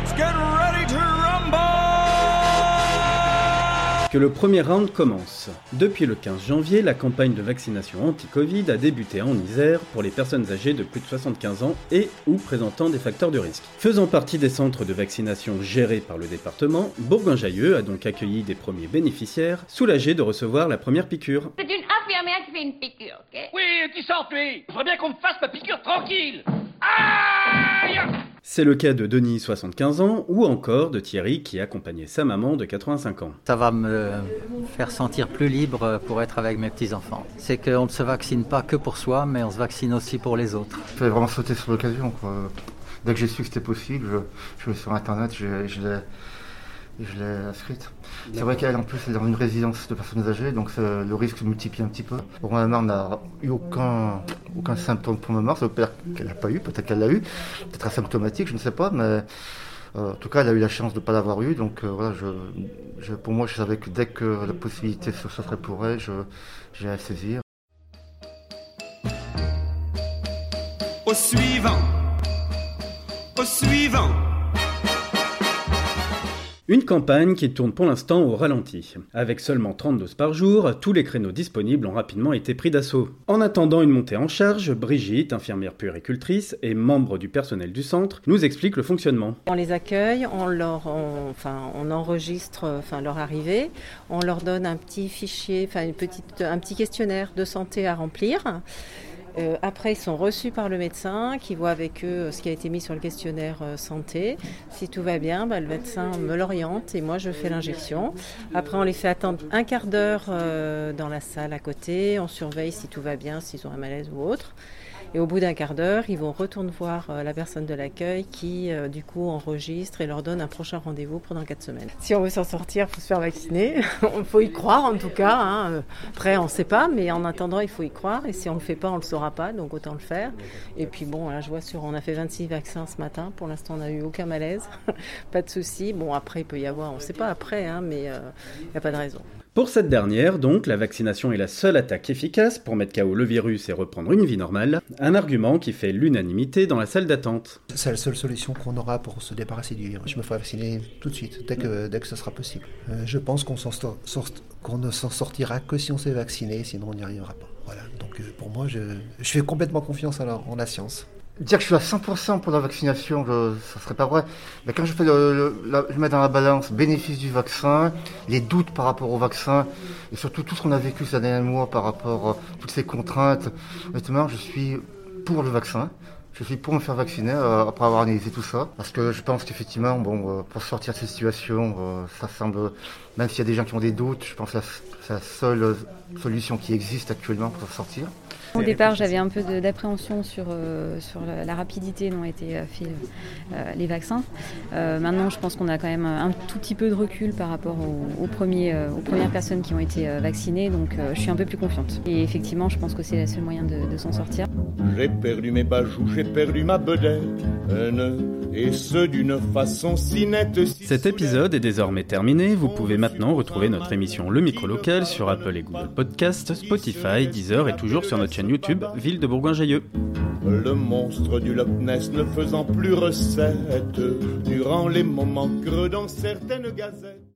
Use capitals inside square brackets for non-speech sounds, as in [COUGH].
Let's get ready to rumble! Que le premier round commence. Depuis le 15 janvier, la campagne de vaccination anti-Covid a débuté en Isère pour les personnes âgées de plus de 75 ans et ou présentant des facteurs de risque. Faisant partie des centres de vaccination gérés par le département, Bourgoin-Jallieu a donc accueilli des premiers bénéficiaires, soulagés de recevoir la première piqûre. C'est une infirmière qui fait une piqûre, ok? Oui, qui sort, lui Je voudrais bien qu'on me fasse ma piqûre tranquille Aïe C'est le cas de Denis, 75 ans, ou encore de Thierry qui accompagnait sa maman de 85 ans. Ça va me faire sentir plus libre pour être avec mes petits-enfants. C'est qu'on ne se vaccine pas que pour soi, mais on se vaccine aussi pour les autres. Il fallait vraiment sauter sur l'occasion. quoi. Dès que j'ai su que c'était possible, je, je suis sur Internet, je, je l'ai je l'ai inscrite. C'est vrai qu'elle, en plus, elle est dans une résidence de personnes âgées, donc c'est- le risque se multiplie un petit peu. Pour ma mère n'a eu aucun, aucun symptôme pour ma mère. Ça veut pas dire qu'elle n'a pas eu, peut-être qu'elle l'a eu, peut-être asymptomatique, je ne sais pas, mais euh, en tout cas, elle a eu la chance de ne pas l'avoir eu. Donc euh, voilà, pour moi, je savais que dès que la possibilité se s'offrait pour elle, j'ai à saisir. Au suivant! Au suivant! Une campagne qui tourne pour l'instant au ralenti. Avec seulement 30 doses par jour, tous les créneaux disponibles ont rapidement été pris d'assaut. En attendant une montée en charge, Brigitte, infirmière puéricultrice et membre du personnel du centre, nous explique le fonctionnement. On les accueille, on leur, enfin, enregistre, leur arrivée, on leur donne un petit fichier, enfin, un petit questionnaire de santé à remplir. Euh, après, ils sont reçus par le médecin qui voit avec eux euh, ce qui a été mis sur le questionnaire euh, santé. Si tout va bien, bah, le médecin me l'oriente et moi je fais l'injection. Après, on les fait attendre un quart d'heure dans la salle à côté. On surveille si tout va bien, s'ils ont un malaise ou autre. Et au bout d'un quart d'heure, ils vont retourner voir euh, la personne de l'accueil qui, euh, du coup, enregistre et leur donne un prochain rendez-vous pour dans quatre semaines. Si on veut s'en sortir, il faut se faire vacciner. [LAUGHS] Il faut y croire, en tout cas. hein. Euh, Après, on ne sait pas, mais en attendant, il faut y croire. Et si on ne le fait pas, on ne le saura pas, donc autant le faire. Et puis, bon, là, je vois sur, on a fait 26 vaccins ce matin. Pour l'instant, on n'a eu aucun malaise. [LAUGHS] pas de souci. Bon, après, il peut y avoir, on ne sait pas après, hein, mais euh, il n'y a pas de raison. Pour cette dernière, donc, la vaccination est la seule attaque efficace pour mettre KO le virus et reprendre une vie normale, un argument qui fait l'unanimité dans la salle d'attente. C'est la seule solution qu'on aura pour se débarrasser du virus. Je me ferai vacciner tout de suite, dès que, dès que ce sera possible. Euh, je pense qu'on ne s'en sortira que si on s'est vacciné, sinon on n'y arrivera pas. Voilà. Donc euh, pour moi, je, je fais complètement confiance à la- en la science. Dire que je suis à 100% pour la vaccination, je, ça serait pas vrai. Mais quand je fais le, le- je mets dans la balance bénéfice du vaccin, les doutes par rapport au vaccin, et surtout tout ce qu'on a vécu ces derniers mois par rapport à toutes ces contraintes, honnêtement, je suis pour le vaccin. Je suis pour me faire vacciner euh, après avoir analysé tout ça. Parce que je pense qu'effectivement, bon, euh, pour sortir de cette situation, euh, ça semble, même s'il y a des gens qui ont des doutes, je pense que c'est la seule euh, solution qui existe actuellement pour sortir. Au départ, j'avais un peu d'appréhension sur, euh, sur la, la rapidité dont étaient euh, faits euh, les vaccins. Euh, maintenant, je pense qu'on a quand même un tout petit peu de recul par rapport aux, aux premiers, aux premières personnes qui ont été vaccinées, donc je suis un peu plus confiante. Et effectivement, je pense que c'est le seul moyen de, de s'en sortir. J'ai perdu mes bajoux, j'ai perdu ma bedaine, et ce d'une façon si nette. Si Cet épisode est désormais terminé, vous pouvez maintenant retrouver notre émission Le Micro Local sur Apple et Google Podcast, Spotify, Deezer et toujours sur notre chaîne YouTube Ville de Bourgoin-Jallieu. Le monstre du Loch Ness ne faisant plus recette durant les moments creux dans certaines gazettes.